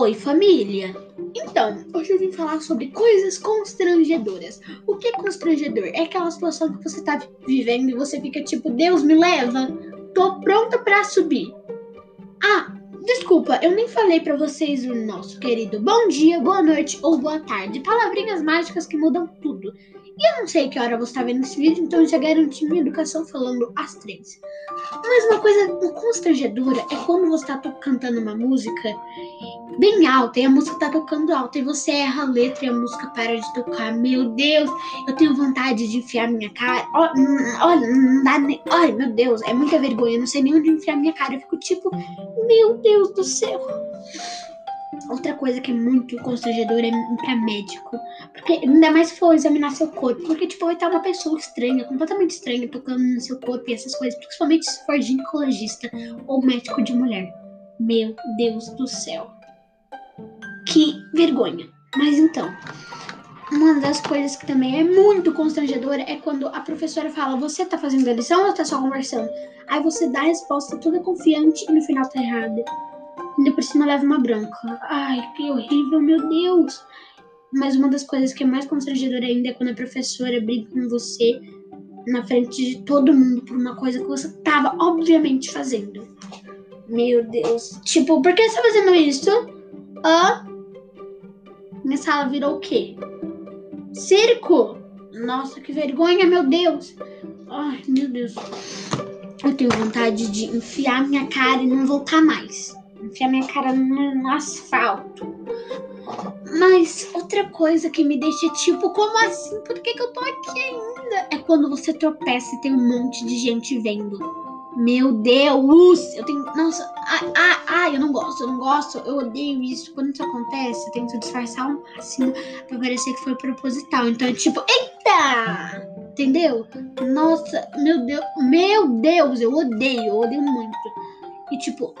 Oi, família! Então, hoje eu vim falar sobre coisas constrangedoras. O que é constrangedor? É aquela situação que você tá vivendo e você fica tipo, Deus me leva, tô pronta para subir. Ah, desculpa, eu nem falei para vocês o nosso querido bom dia, boa noite ou boa tarde. Palavrinhas mágicas que mudam tudo. E eu não sei que hora você está vendo esse vídeo, então eu já garanti minha educação falando às três. Mas uma coisa constrangedora é quando você está cantando uma música bem alta e a música está tocando alta e você erra a letra e a música para de tocar. Meu Deus, eu tenho vontade de enfiar minha cara. Olha, não dá nem. Ai, meu Deus, é muita vergonha. Eu não sei nem onde enfiar minha cara. Eu fico tipo, meu Deus do céu. Outra coisa que é muito constrangedora é pra médico. Porque ainda mais se for examinar seu corpo. Porque, tipo, vai estar uma pessoa estranha, completamente estranha, tocando no seu corpo e essas coisas. Principalmente se for ginecologista ou médico de mulher. Meu Deus do céu. Que vergonha. Mas então, uma das coisas que também é muito constrangedora é quando a professora fala: Você tá fazendo a lição ou tá só conversando? Aí você dá a resposta toda confiante e no final tá errada. Ainda por cima leva uma branca. Ai, que horrível, meu Deus! Mas uma das coisas que é mais constrangedora ainda é quando a professora briga com você na frente de todo mundo por uma coisa que você tava obviamente fazendo. Meu Deus. Tipo, por que você tá fazendo isso? Hã? Minha sala virou o quê? Circo! Nossa, que vergonha, meu Deus! Ai, meu Deus. Eu tenho vontade de enfiar minha cara e não voltar mais enfiar minha cara no, asfalto. Mas outra coisa que me deixa tipo, como assim? Por que, que eu tô aqui ainda? É quando você tropeça e tem um monte de gente vendo. Meu Deus! Eu tenho. Nossa, ai, ai, ai, eu não gosto, eu não gosto, eu odeio isso. Quando isso acontece, eu tento disfarçar ao máximo pra parecer que foi proposital. Então é tipo, eita! Entendeu? Nossa, meu Deus, meu Deus, eu odeio, eu odeio muito. E tipo,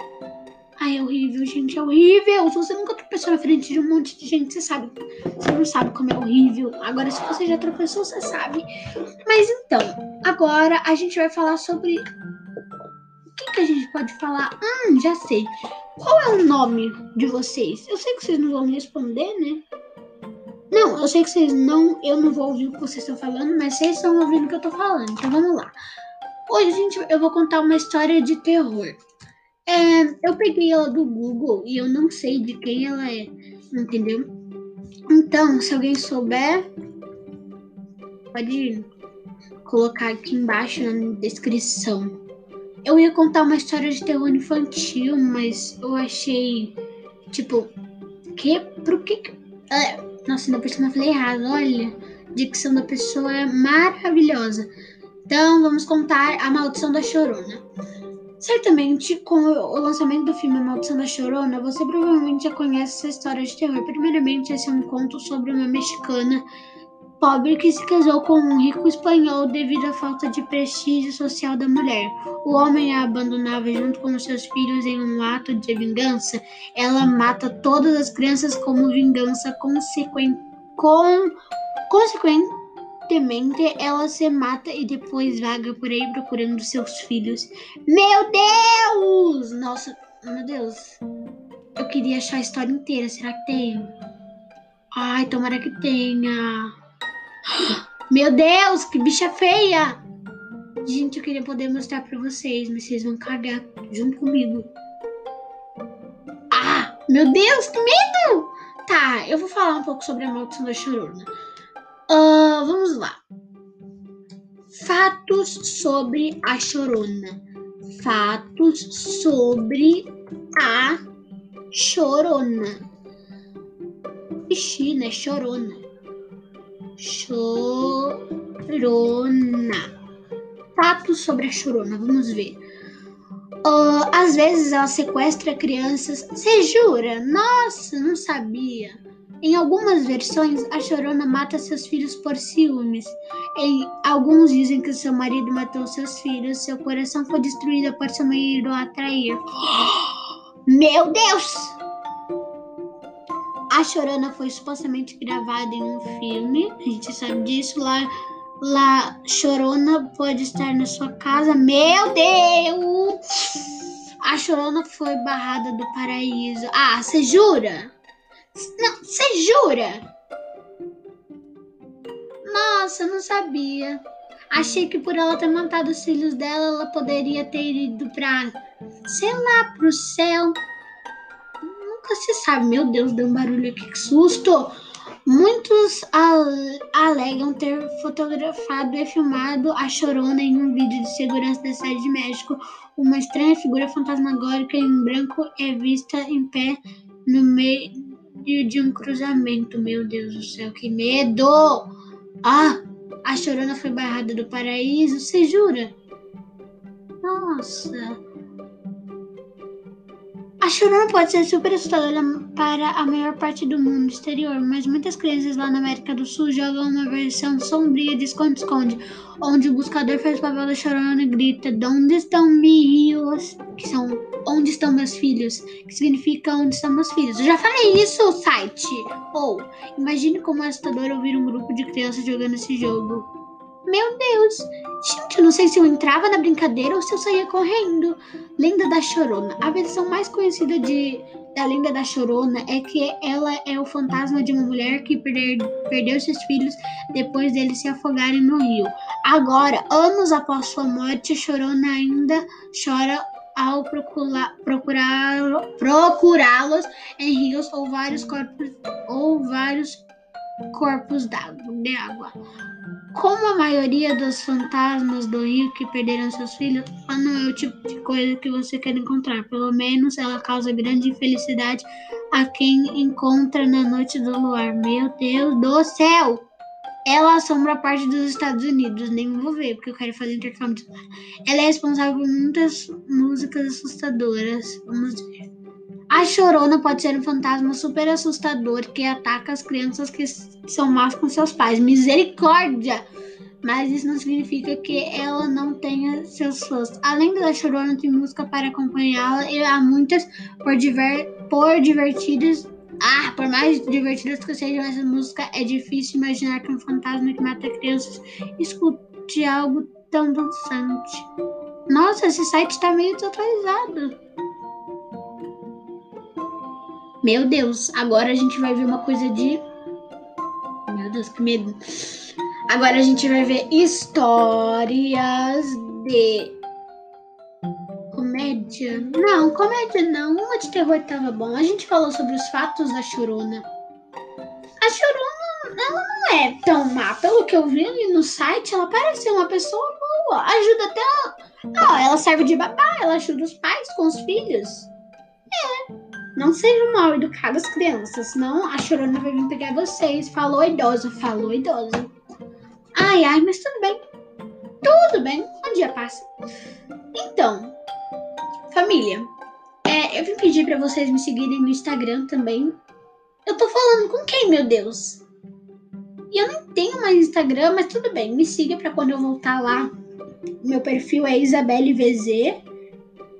Ai, é horrível, gente, é horrível. Se você nunca tropeçou na frente de um monte de gente, você sabe. Você não sabe como é horrível. Agora, se você já tropeçou, você sabe. Mas então, agora a gente vai falar sobre. O que, que a gente pode falar? Hum, já sei. Qual é o nome de vocês? Eu sei que vocês não vão responder, né? Não, eu sei que vocês não. Eu não vou ouvir o que vocês estão falando, mas vocês estão ouvindo o que eu tô falando. Então vamos lá. Hoje, gente, eu vou contar uma história de terror. É, eu peguei ela do Google e eu não sei de quem ela é, entendeu? Então, se alguém souber, pode colocar aqui embaixo na descrição. Eu ia contar uma história de terror infantil, mas eu achei, tipo, que? Pro que? É, nossa, ainda por cima eu falei errado, olha. Dicção da pessoa é maravilhosa. Então, vamos contar a maldição da chorona. Certamente, com o lançamento do filme A Maldição da Chorona, você provavelmente já conhece essa história de terror. Primeiramente, esse é um conto sobre uma mexicana pobre que se casou com um rico espanhol devido à falta de prestígio social da mulher. O homem a abandonava junto com seus filhos em um ato de vingança. Ela mata todas as crianças como vingança consequente. Com, consequente Temente, ela se mata e depois vaga por aí procurando seus filhos. Meu Deus! Nossa, meu Deus. Eu queria achar a história inteira. Será que tem? Ai, tomara que tenha. Meu Deus, que bicha feia! Gente, eu queria poder mostrar pra vocês, mas vocês vão cagar junto comigo. Ah, meu Deus, que medo! Tá, eu vou falar um pouco sobre a maldição da chorona. Uh, vamos lá. Fatos sobre a chorona. Fatos sobre a chorona. Ixi, né? Chorona. Chorona. Fatos sobre a chorona. Vamos ver. Uh, às vezes ela sequestra crianças. Você jura? Nossa, não sabia. Em algumas versões, a Chorona mata seus filhos por ciúmes. Em alguns dizem que seu marido matou seus filhos, seu coração foi destruído por seu marido atrair. Meu Deus! A Chorona foi supostamente gravada em um filme, a gente sabe disso. Lá, lá Chorona pode estar na sua casa. Meu Deus! A Chorona foi barrada do paraíso. Ah, você jura? Não, você jura? Nossa, não sabia. Achei que por ela ter matado os filhos dela, ela poderia ter ido pra, sei lá, pro céu. Nunca se sabe. Meu Deus, deu um barulho aqui, que susto! Muitos alegam ter fotografado e filmado a Chorona em um vídeo de segurança da cidade de México. Uma estranha figura fantasmagórica em branco é vista em pé no meio de um cruzamento. Meu Deus do céu, que medo! Ah, a Chorona foi barrada do paraíso, você jura? Nossa. A Chorona pode ser super assustadora para a maior parte do mundo exterior, mas muitas crianças lá na América do Sul jogam uma versão sombria de esconde-esconde, onde o buscador faz o papel da Chorona e grita: Onde estão meus? Que são Onde estão meus filhos? Que significa Onde estão meus filhos? Eu já falei isso, site! Ou, oh, imagine como é assustador ouvir um grupo de crianças jogando esse jogo. Meu Deus! Gente, eu não sei se eu entrava na brincadeira ou se eu saía correndo. Lenda da Chorona. A versão mais conhecida de, da Lenda da Chorona é que ela é o fantasma de uma mulher que perder, perdeu seus filhos depois deles se afogarem no rio. Agora, anos após sua morte, Chorona ainda chora ao procurá-los procurá em rios ou vários corpos ou vários corpos d'água, de água. Como a maioria dos fantasmas do rio que perderam seus filhos, ela não é o tipo de coisa que você quer encontrar. Pelo menos ela causa grande infelicidade a quem encontra na noite do luar. Meu Deus do céu! Ela assombra parte dos Estados Unidos, nem vou ver, porque eu quero fazer intercâmbio. Ela é responsável por muitas músicas assustadoras. Vamos ver. A chorona pode ser um fantasma super assustador que ataca as crianças que são más com seus pais. Misericórdia! Mas isso não significa que ela não tenha seus fãs. Além da chorona, tem música para acompanhá-la e há muitas por, diver, por divertidas. Ah, por mais divertidas que sejam essa música, é difícil imaginar que um fantasma que mata crianças escute algo tão dançante. Nossa, esse site está meio desatualizado. Meu Deus, agora a gente vai ver uma coisa de. Meu Deus, que medo. Agora a gente vai ver histórias de. Comédia? Não, comédia não. Uma de terror tava bom. A gente falou sobre os fatos da Chorona. A Chorona, ela não é tão má. Pelo que eu vi ali no site, ela parece ser uma pessoa boa. Ajuda até. Ah, ela serve de babá, ela ajuda os pais com os filhos. Não sejam mal educadas crianças, senão a chorona vai vir pegar vocês. Falou idoso, falou idoso. Ai, ai, mas tudo bem. Tudo bem, um dia passa. Então, família, é, eu vim pedir para vocês me seguirem no Instagram também. Eu tô falando com quem, meu Deus? E eu não tenho mais Instagram, mas tudo bem, me siga para quando eu voltar lá. Meu perfil é Isabelle VZ.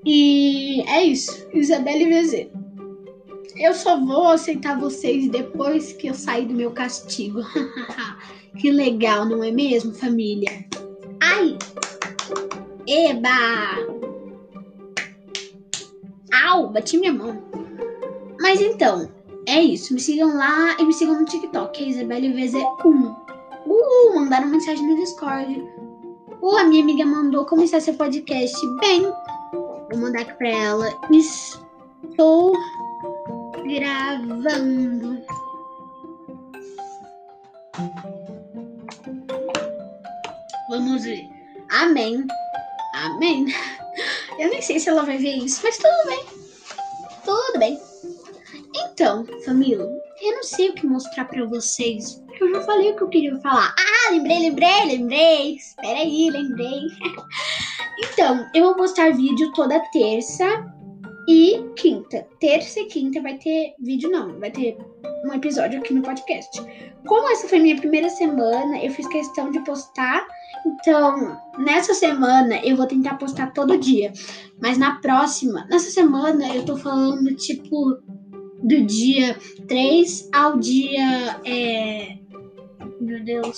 E é isso, Isabelle VZ. Eu só vou aceitar vocês depois que eu sair do meu castigo. que legal, não é mesmo, família? Ai! Eba! Au! Bati minha mão. Mas então, é isso. Me sigam lá e me sigam no TikTok, é Isabelle VZ1. Uh, mandaram mensagem no Discord. Uh, a minha amiga mandou começar seu podcast. Bem, vou mandar aqui pra ela. Estou gravando. Vamos ver. Amém. Amém. Eu nem sei se ela vai ver isso, mas tudo bem. Tudo bem. Então, família, eu não sei o que mostrar para vocês, porque eu já falei o que eu queria falar. Ah, lembrei, lembrei, lembrei. Espera aí, lembrei. então, eu vou postar vídeo toda terça e quinta, terça e quinta vai ter vídeo, não, vai ter um episódio aqui no podcast. Como essa foi minha primeira semana, eu fiz questão de postar. Então, nessa semana eu vou tentar postar todo dia. Mas na próxima, nessa semana eu tô falando tipo do dia 3 ao dia é, meu Deus,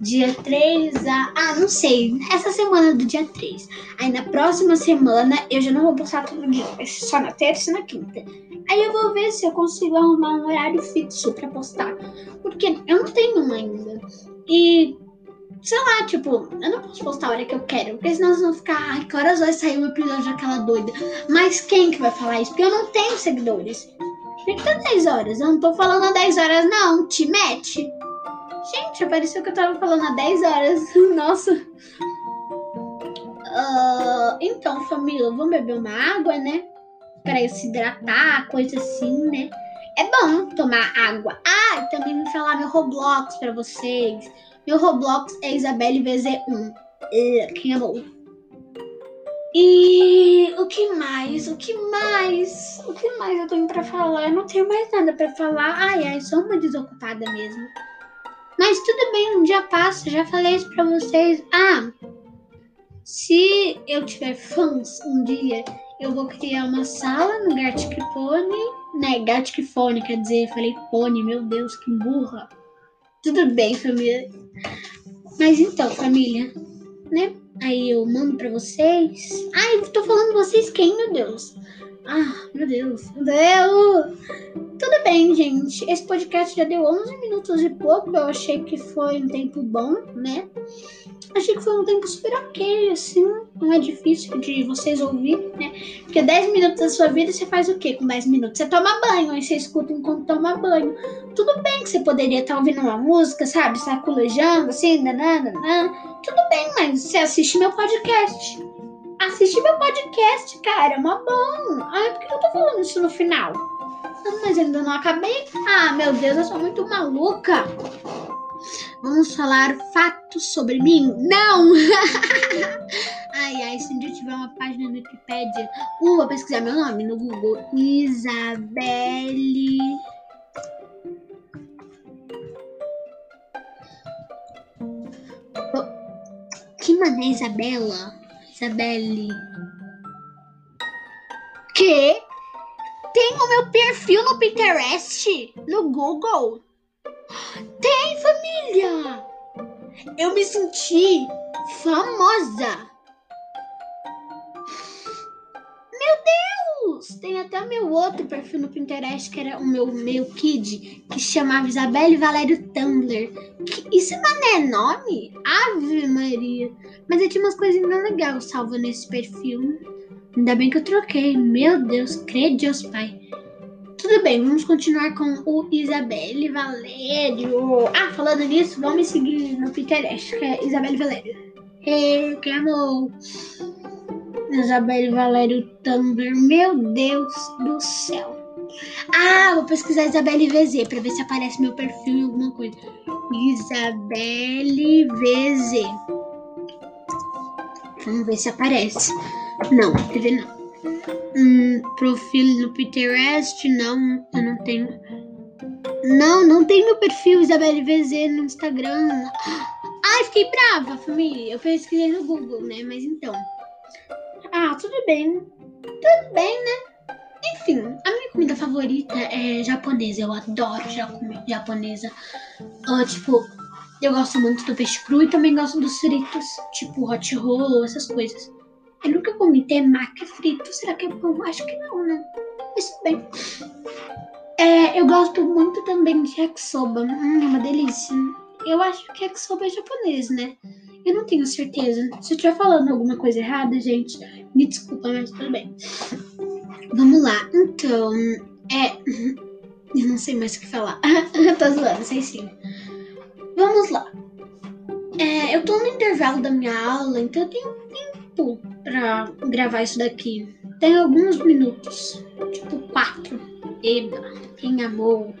dia 3 a. Ah, não sei. Essa semana do dia 3. Aí na próxima semana eu já não vou postar todo dia, só na terça e na quinta. Aí eu vou ver se eu consigo arrumar um horário fixo pra postar. Porque eu não tenho ainda. E sei lá, tipo, eu não posso postar a hora que eu quero, porque senão vocês vão ficar, ai, que horas vai sair um episódio daquela doida? Mas quem que vai falar isso? Porque eu não tenho seguidores. Por que tá 10 horas? Eu não tô falando a 10 horas, não. Te mete. Gente, pareceu que eu tava falando há 10 horas. Nossa. Uh, então, família, vamos beber uma água, né? Pra se hidratar, coisa assim, né? É bom tomar água. Ah, também vou falar meu Roblox pra vocês. Meu Roblox é Isabelle VZ1. Quem amou? E o que mais? O que mais? O que mais eu tenho pra falar? Eu não tenho mais nada pra falar. Ai, ai, sou uma desocupada mesmo. Mas tudo bem, um dia passa, já falei isso pra vocês. Ah, se eu tiver fãs um dia, eu vou criar uma sala no Gartic Pony. Né, Gartic Phone, quer dizer, falei pony, meu Deus, que burra. Tudo bem, família. Mas então, família, né? Aí eu mando pra vocês. Ai, tô falando vocês quem, meu Deus? Ah, meu Deus, Deus! Tudo bem, gente. Esse podcast já deu 11 minutos e pouco. Eu achei que foi um tempo bom, né? Achei que foi um tempo super ok, assim. Não é difícil de vocês ouvirem, né? Porque 10 minutos da sua vida você faz o quê com 10 minutos? Você toma banho, aí você escuta enquanto toma banho. Tudo bem que você poderia estar ouvindo uma música, sabe? Saculejando, assim, nananana. Tudo bem, mas você assiste meu podcast assiste meu podcast, cara. É mó bom. Ai, por que eu tô falando isso no final? Mas ainda não acabei. Ah, meu Deus, eu sou muito maluca. Vamos falar fatos sobre mim? Não! ai, ai, se um dia tiver uma página no Wikipedia, uh, vou pesquisar meu nome no Google. Isabelle. Que mané, Isabela? Isabelle. Que? Tem o meu perfil no Pinterest? No Google? Tem, família! Eu me senti famosa. Tem até o meu outro perfil no Pinterest, que era o meu meu kid, que chamava Isabelle Valério Tumblr. Que, isso não é nome? Ave Maria! Mas eu tinha umas coisinhas legais salvas nesse perfil. Ainda bem que eu troquei. Meu Deus, crede Deus Pai. Tudo bem, vamos continuar com o Isabelle Valério. Ah, falando nisso, vamos me seguir no Pinterest, que é Isabelle Valério. Hey, que amor! Isabelle Valério Tumblr. Meu Deus do céu. Ah, vou pesquisar Isabelle VZ pra ver se aparece meu perfil em alguma coisa. Isabelle VZ. Vamos ver se aparece. Não, ver não. Hum, no Pinterest, não, eu não tenho. Não, não tem meu perfil Isabelle VZ no Instagram. Ai, fiquei brava, família. Eu pesquisei no Google, né? Mas então. Ah, tudo bem. Tudo bem, né? Enfim, a minha comida favorita é japonesa. Eu adoro comida japonesa. Uh, tipo, eu gosto muito do peixe cru e também gosto dos fritos, tipo hot roll, essas coisas. Eu nunca comi temaki frito. Será que é bom? Acho que não, né? Mas tudo bem. É, eu gosto muito também de yakisoba. Hum, é uma delícia. Eu acho que yakisoba é japonês, né? Eu não tenho certeza. Se eu estiver falando alguma coisa errada, gente, me desculpa, mas tudo bem. Vamos lá. Então, é. Eu não sei mais o que falar. eu tô zoando, sei sim. Vamos lá. É, eu tô no intervalo da minha aula, então eu tenho tempo pra gravar isso daqui. Tem alguns minutos, tipo quatro. Eba, quem amou?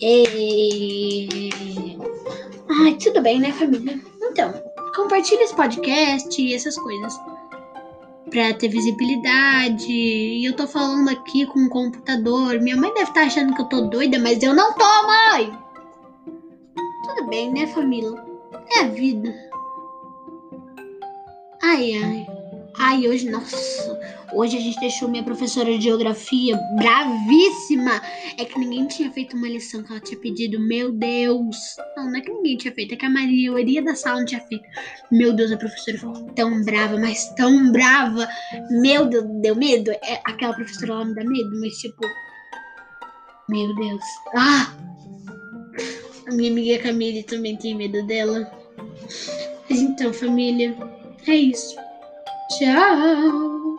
E... Ai, tudo bem, né, família? Compartilha esse podcast e essas coisas. Pra ter visibilidade. E eu tô falando aqui com o computador. Minha mãe deve estar tá achando que eu tô doida, mas eu não tô, mãe! Tudo bem, né, família? É a vida. Ai, ai. Ai, hoje, nossa, hoje a gente deixou minha professora de geografia bravíssima. É que ninguém tinha feito uma lição que ela tinha pedido. Meu Deus. Não, não é que ninguém tinha feito, é que a maioria da sala não tinha feito. Meu Deus, a professora ficou tão brava, mas tão brava. Meu Deus, deu medo. É, aquela professora lá me dá medo, mas tipo. Meu Deus. Ah! A minha amiga Camille também tem medo dela. Mas então, família, é isso. Tchau!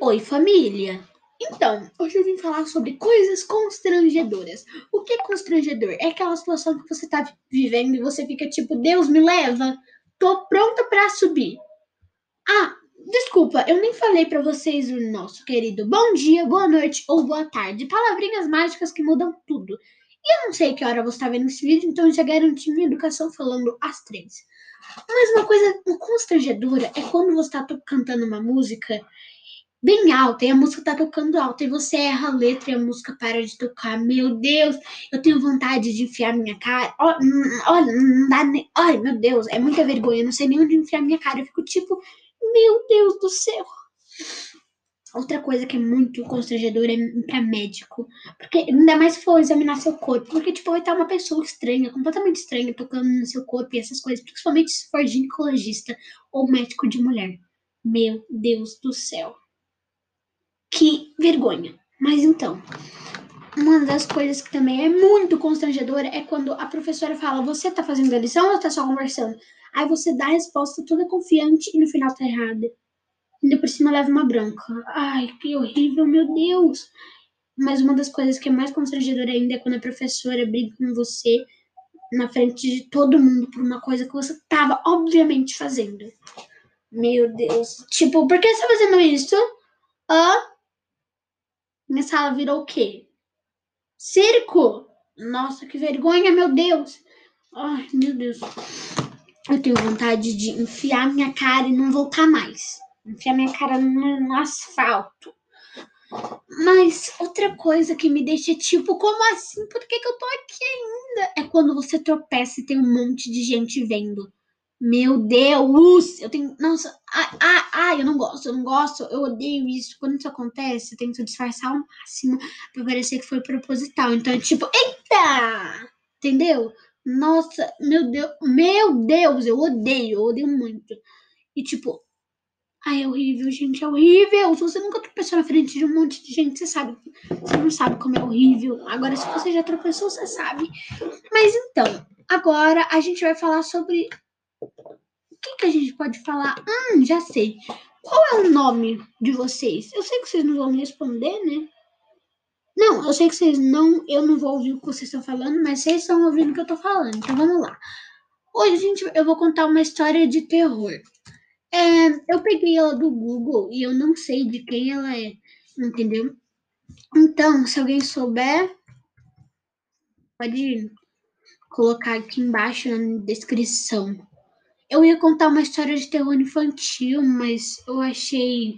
Oi, família! Então, hoje eu vim falar sobre coisas constrangedoras. O que é constrangedor? É aquela situação que você tá vivendo e você fica tipo, Deus me leva, tô pronta para subir. Ah, desculpa, eu nem falei para vocês o nosso querido bom dia, boa noite ou boa tarde. Palavrinhas mágicas que mudam tudo. E eu não sei que hora você está vendo esse vídeo, então eu já garanti minha educação falando às três. Mas uma coisa constrangedora é quando você está cantando uma música bem alta e a música tá tocando alta e você erra a letra e a música para de tocar. Meu Deus, eu tenho vontade de enfiar minha cara. Olha, não dá nem. Ai, meu Deus, é muita vergonha. Eu não sei nem onde enfiar minha cara. Eu fico tipo, meu Deus do céu. Outra coisa que é muito constrangedora é pra médico. Porque ainda mais se for examinar seu corpo. Porque, tipo, vai estar uma pessoa estranha, completamente estranha, tocando no seu corpo e essas coisas. Principalmente se for ginecologista ou médico de mulher. Meu Deus do céu. Que vergonha. Mas então, uma das coisas que também é muito constrangedora é quando a professora fala: Você tá fazendo a lição ou tá só conversando? Aí você dá a resposta toda confiante e no final tá errada. Ainda por cima leva uma branca. Ai, que horrível, meu Deus! Mas uma das coisas que é mais constrangedora ainda é quando a professora briga com você na frente de todo mundo por uma coisa que você tava obviamente fazendo. Meu Deus. Tipo, por que você tá fazendo isso? Hã? Minha sala virou o quê? Circo? Nossa, que vergonha, meu Deus. Ai, meu Deus. Eu tenho vontade de enfiar minha cara e não voltar mais enfiar minha cara no, no asfalto. Mas outra coisa que me deixa tipo, como assim? Por que, que eu tô aqui ainda? É quando você tropeça e tem um monte de gente vendo. Meu Deus! Eu tenho. Nossa, ai, ai, eu não gosto, eu não gosto, eu odeio isso. Quando isso acontece, eu tento disfarçar ao máximo pra parecer que foi proposital. Então é tipo, eita! Entendeu? Nossa, meu Deus, meu Deus, eu odeio, eu odeio muito. E tipo, Ai, é horrível, gente, é horrível. Se você nunca tropeçou na frente de um monte de gente, você sabe. Você não sabe como é horrível. Agora, se você já tropeçou, você sabe. Mas então, agora a gente vai falar sobre. O que, que a gente pode falar? Hum, já sei. Qual é o nome de vocês? Eu sei que vocês não vão me responder, né? Não, eu sei que vocês não. Eu não vou ouvir o que vocês estão falando, mas vocês estão ouvindo o que eu tô falando. Então vamos lá. Hoje, gente, eu vou contar uma história de terror. É, eu peguei ela do Google e eu não sei de quem ela é, entendeu? Então, se alguém souber, pode colocar aqui embaixo na descrição. Eu ia contar uma história de terror infantil, mas eu achei,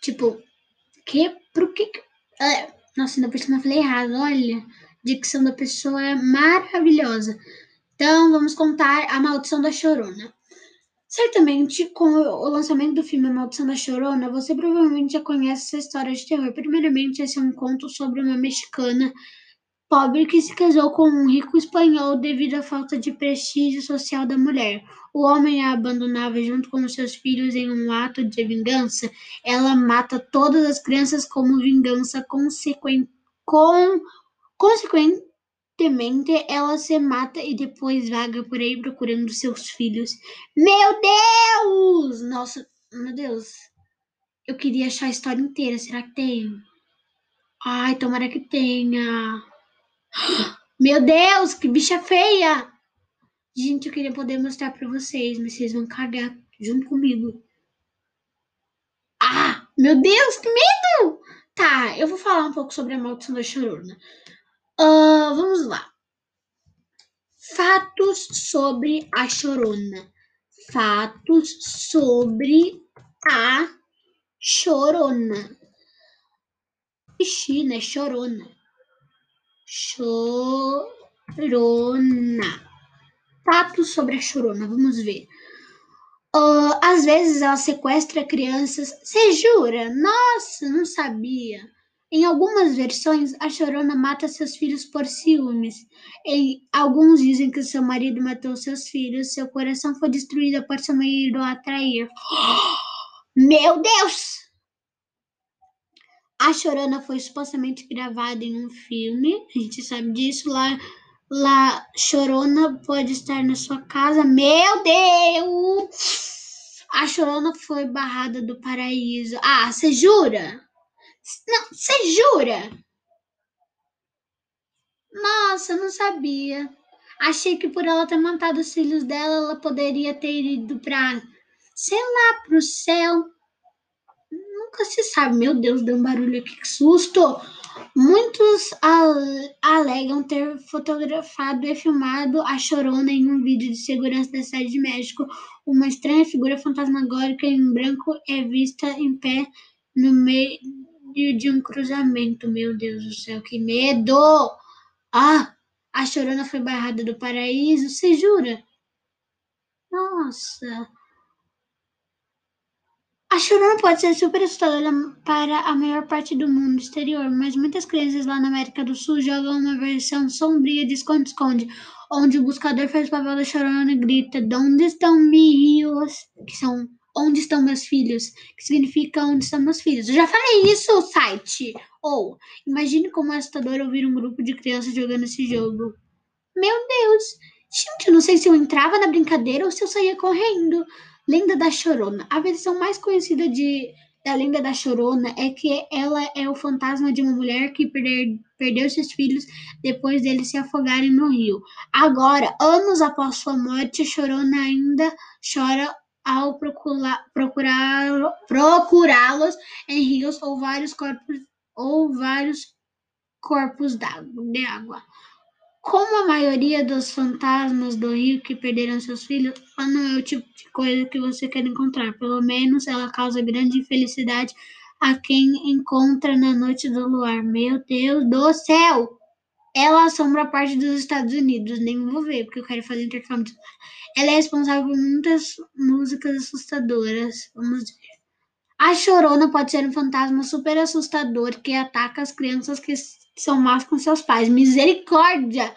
tipo, que? Por que? É, nossa, ainda por cima eu falei errado. Olha, a dicção da pessoa é maravilhosa. Então, vamos contar a maldição da chorona. Certamente, com o lançamento do filme Maldição da Chorona, você provavelmente já conhece essa história de terror. Primeiramente, esse é um conto sobre uma mexicana pobre que se casou com um rico espanhol devido à falta de prestígio social da mulher. O homem a abandonava junto com seus filhos em um ato de vingança. Ela mata todas as crianças como vingança consequente. Com, consequente Temente, ela se mata e depois vaga por aí procurando seus filhos. Meu Deus! Nossa, meu Deus. Eu queria achar a história inteira. Será que tem? Ai, tomara que tenha. Meu Deus, que bicha feia! Gente, eu queria poder mostrar pra vocês, mas vocês vão cagar junto comigo. Ah, meu Deus, que medo! Tá, eu vou falar um pouco sobre a maldição da chorona. Uh, vamos lá. Fatos sobre a chorona. Fatos sobre a chorona. Xixi, né? Chorona. Chorona. Fatos sobre a chorona, vamos ver. Uh, às vezes ela sequestra crianças. Você jura? Nossa, não sabia. Em algumas versões, a chorona mata seus filhos por ciúmes. Em alguns dizem que seu marido matou seus filhos, seu coração foi destruído por seu marido atrair. Meu Deus! A Chorona foi supostamente gravada em um filme, a gente sabe disso. Lá, lá Chorona pode estar na sua casa. Meu Deus! A Chorona foi barrada do paraíso. Ah, você jura? Não, você jura? Nossa, não sabia. Achei que por ela ter matado os filhos dela, ela poderia ter ido pra, sei lá, pro céu nunca se sabe. Meu Deus, deu um barulho aqui, que susto! Muitos alegam ter fotografado e filmado a Chorona em um vídeo de segurança da cidade de México. Uma estranha figura fantasmagórica em branco é vista em pé no meio de um cruzamento. Meu Deus do céu, que medo! Ah, a Chorona foi barrada do paraíso, você jura? Nossa! A chorona pode ser super assustadora para a maior parte do mundo exterior, mas muitas crianças lá na América do Sul jogam uma versão sombria de esconde-esconde, onde o buscador faz o papel da chorona e grita: Onde estão meus? Que são Onde estão meus filhos? Que significa Onde estão meus filhos? Eu já falei isso, site! Ou, imagine como é assustador ouvir um grupo de crianças jogando esse jogo. Meu Deus! Gente, eu não sei se eu entrava na brincadeira ou se eu saía correndo. Lenda da Chorona. A versão mais conhecida de, da Lenda da Chorona é que ela é o fantasma de uma mulher que perder, perdeu seus filhos depois deles se afogarem no rio. Agora, anos após sua morte, Chorona ainda chora ao procurá-los procurá em rios ou vários corpos ou vários corpos de água. Como a maioria dos fantasmas do rio que perderam seus filhos, ela não é o tipo de coisa que você quer encontrar. Pelo menos ela causa grande infelicidade a quem encontra na noite do luar. Meu Deus do céu! Ela assombra parte dos Estados Unidos. Nem vou ver, porque eu quero fazer intercâmbio. Ela é responsável por muitas músicas assustadoras. Vamos ver. A chorona pode ser um fantasma super assustador que ataca as crianças que são más com seus pais. Misericórdia!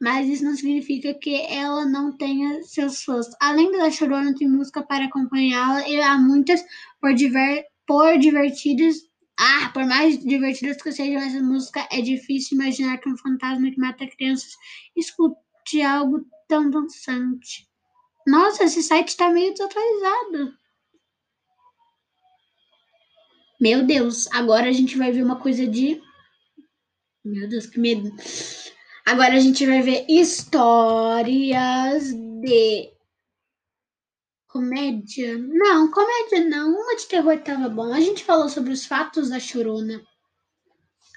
Mas isso não significa que ela não tenha seus fãs. Além da Chorona, tem música para acompanhá-la e há muitas por, diver, por divertidas. Ah, por mais divertidas que sejam essa música, é difícil imaginar que um fantasma que mata crianças escute algo tão dançante. Nossa, esse site está meio desatualizado. Meu Deus, agora a gente vai ver uma coisa de meu Deus, que medo. Agora a gente vai ver histórias de comédia. Não, comédia não. Uma de terror tava bom. A gente falou sobre os fatos da Chorona.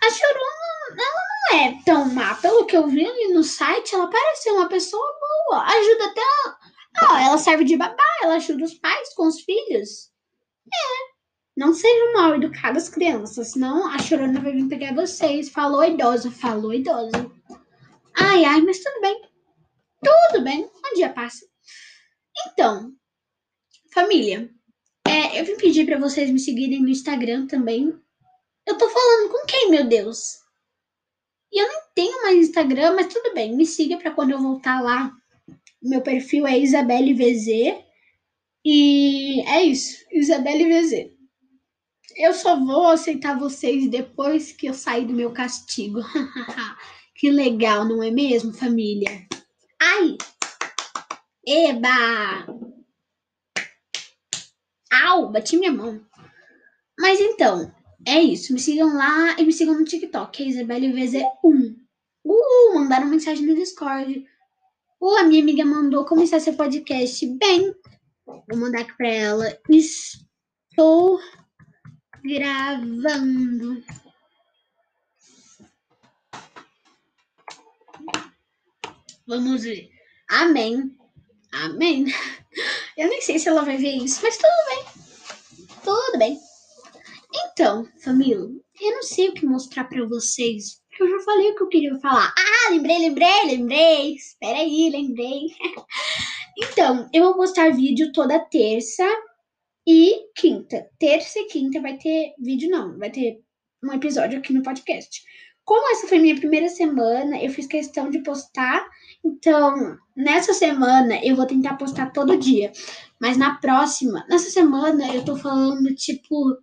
A Chorona, ela não é tão má. Pelo que eu vi ali no site, ela parece ser uma pessoa boa. Ajuda até. Ela serve de babá, ela ajuda os pais com os filhos. É. Não sejam mal educadas crianças, senão a chorona vai vir pegar vocês. Falou idosa, falou idosa. Ai, ai, mas tudo bem. Tudo bem, um dia passa. Então, família, é, eu vim pedir para vocês me seguirem no Instagram também. Eu tô falando com quem, meu Deus? E eu não tenho mais Instagram, mas tudo bem, me siga para quando eu voltar lá. Meu perfil é Isabelle VZ. E é isso, Isabelle VZ. Eu só vou aceitar vocês depois que eu sair do meu castigo. que legal, não é mesmo, família? Ai! Eba! Au, bati minha mão. Mas então, é isso. Me sigam lá e me sigam no TikTok, é Isabelle VZ1. Uh, mandaram mensagem no Discord. Uh, a minha amiga mandou começar seu podcast. Bem, vou mandar aqui pra ela. Estou gravando. Vamos ver. Amém. Amém. Eu nem sei se ela vai ver isso, mas tudo bem. Tudo bem. Então, família, eu não sei o que mostrar para vocês Eu já falei o que eu queria falar. Ah, lembrei, lembrei, lembrei. Espera aí, lembrei. então, eu vou postar vídeo toda terça e quinta. Terça e quinta vai ter vídeo, não. Vai ter um episódio aqui no podcast. Como essa foi minha primeira semana, eu fiz questão de postar. Então, nessa semana eu vou tentar postar todo dia. Mas na próxima, nessa semana eu tô falando tipo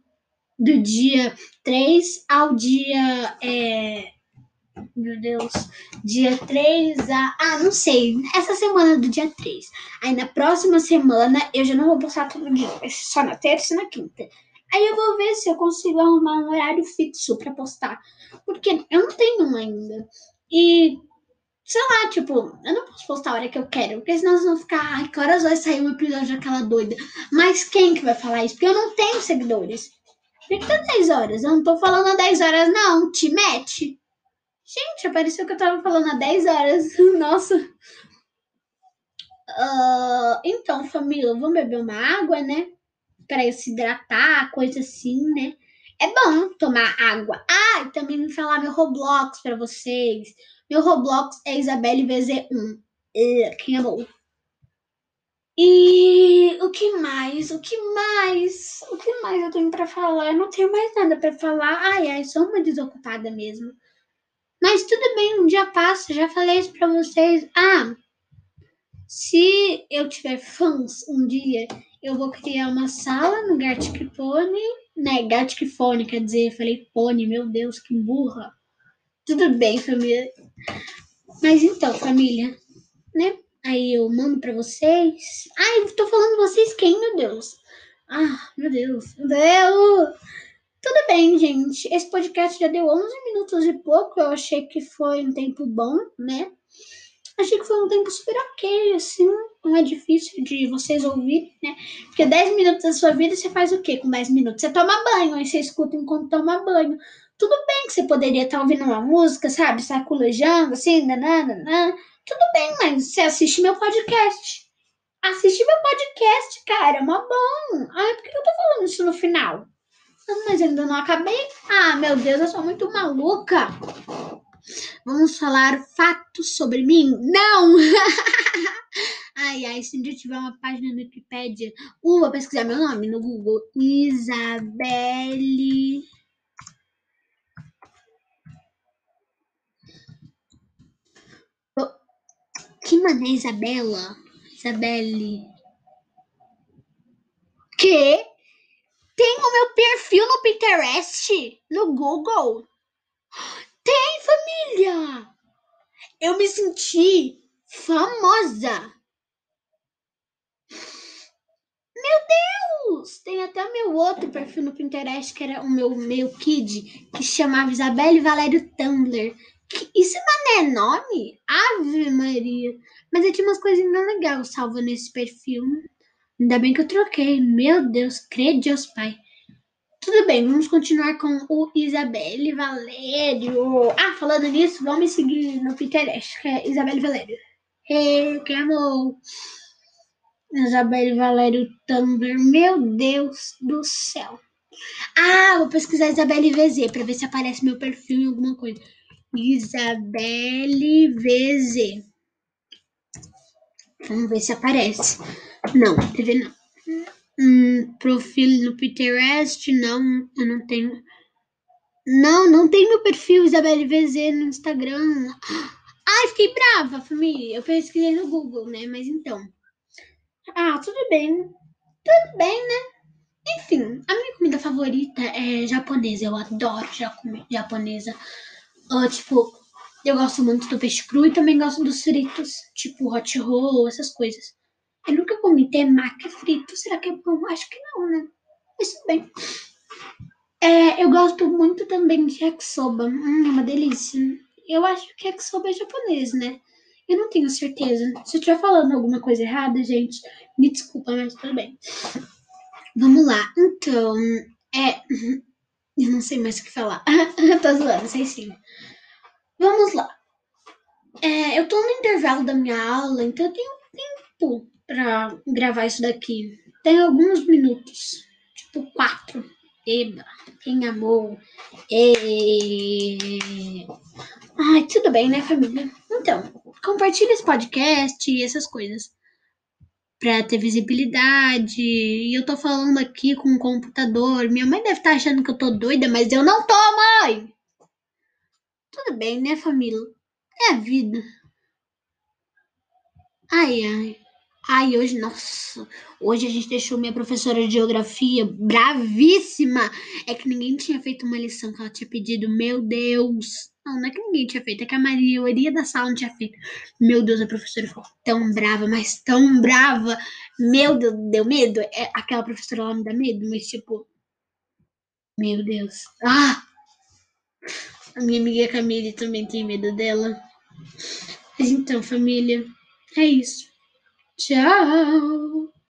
do dia 3 ao dia. É, meu Deus. Dia 3 a. Ah, não sei. Essa semana do dia 3. Aí na próxima semana eu já não vou postar todo dia. Só na terça e na quinta. Aí eu vou ver se eu consigo arrumar um horário fixo para postar. Porque eu não tenho um ainda. E, sei lá, tipo, eu não posso postar a hora que eu quero. Porque senão vocês vão ficar, ai, que horas vai sair um episódio daquela doida? Mas quem que vai falar isso? Porque eu não tenho seguidores. Por que tá 10 horas? Eu não tô falando há 10 horas, não. Te mete. Gente, apareceu que eu tava falando há 10 horas. Nossa. Uh, então, família, vamos beber uma água, né? Para se hidratar, coisa assim, né? É bom tomar água. Ah, e também me falar meu Roblox para vocês. Meu Roblox é Isabelle VZ1. Uh, quem amou? E o que mais? O que mais? O que mais eu tenho para falar? Eu não tenho mais nada para falar. Ai, ai, sou uma desocupada mesmo. Mas tudo bem, um dia passa, já falei isso pra vocês. Ah, se eu tiver fãs um dia, eu vou criar uma sala no Gartic Pony, né? Gartic Phone, quer dizer, falei Pony, meu Deus, que burra. Tudo bem, família. Mas então, família, né? Aí eu mando pra vocês. Ai, tô falando vocês quem, meu Deus? Ah, meu Deus, meu Deus! Tudo bem, gente. Esse podcast já deu 11 minutos e pouco. Eu achei que foi um tempo bom, né? Achei que foi um tempo super ok, assim. Não é difícil de vocês ouvirem, né? Porque 10 minutos da sua vida você faz o quê com 10 minutos? Você toma banho, aí você escuta enquanto toma banho. Tudo bem que você poderia estar ouvindo uma música, sabe? Saculejando, assim, nananana. Tudo bem, mas você assiste meu podcast. Assiste meu podcast, cara. É mó bom. Ai, por que eu tô falando isso no final? Mas ainda não acabei. Ah, meu Deus, eu sou muito maluca. Vamos falar fatos sobre mim? Não! ai, ai, se um dia tiver uma página no Wikipedia, uh, vou pesquisar meu nome no Google. Isabelle. Que mané, Isabela? Isabelle. Que? Tem o meu perfil no Pinterest, no Google. Tem, família! Eu me senti famosa. Meu Deus! Tem até o meu outro perfil no Pinterest, que era o meu, meu kid, que chamava Isabelle Valério Tumblr. Isso não é nome? Ave Maria! Mas eu tinha umas coisinhas legais salvas nesse perfil. Ainda bem que eu troquei. Meu Deus, crede Deus Pai. Tudo bem, vamos continuar com o Isabelle Valério. Ah, falando nisso, vamos me seguir no Pinterest, que é Isabelle Valério. Hey, que amor! Isabelle Valério Tumblr. Meu Deus do céu. Ah, vou pesquisar Isabelle VZ para ver se aparece meu perfil em alguma coisa. Isabelle VZ. Vamos ver se aparece. Não, TV não. Hum, perfil no Pinterest, não, eu não tenho. Não, não tem meu perfil Isabelle VZ no Instagram. Ai, fiquei brava, família. Eu pesquisei no Google, né? Mas então. Ah, tudo bem. Tudo bem, né? Enfim, a minha comida favorita é japonesa. Eu adoro japonesa. Uh, tipo, eu gosto muito do peixe cru e também gosto dos fritos, tipo hot roll, essas coisas. Eu nunca comi temaki frito. Será que é bom? Acho que não, né? Mas tudo bem. É, eu gosto muito também de yakisoba. Hum, é uma delícia. Eu acho que yakisoba é japonês, né? Eu não tenho certeza. Se eu estiver falando alguma coisa errada, gente, me desculpa, mas tudo bem. Vamos lá. Então, é. Eu não sei mais o que falar. Tô zoando, sei sim. Vamos lá. É, eu tô no intervalo da minha aula, então eu tenho tempo pra gravar isso daqui. Tem alguns minutos, tipo quatro, Eba, quem amou? E... Ai, tudo bem, né, família? Então, compartilha esse podcast e essas coisas. Pra ter visibilidade. E eu tô falando aqui com o um computador. Minha mãe deve estar tá achando que eu tô doida, mas eu não tô, mãe! Tudo bem, né, família? É a vida. Ai, ai. Ai, hoje, nossa, hoje a gente deixou minha professora de geografia bravíssima. É que ninguém tinha feito uma lição que ela tinha pedido. Meu Deus. Não, não é que ninguém tinha feito, é que a maioria da sala não tinha feito. Meu Deus, a professora ficou tão brava, mas tão brava. Meu Deus, deu medo? É, aquela professora lá me dá medo, mas tipo. Meu Deus. Ah! A minha amiga Camille também tem medo dela. Mas então, família, é isso. Tchau!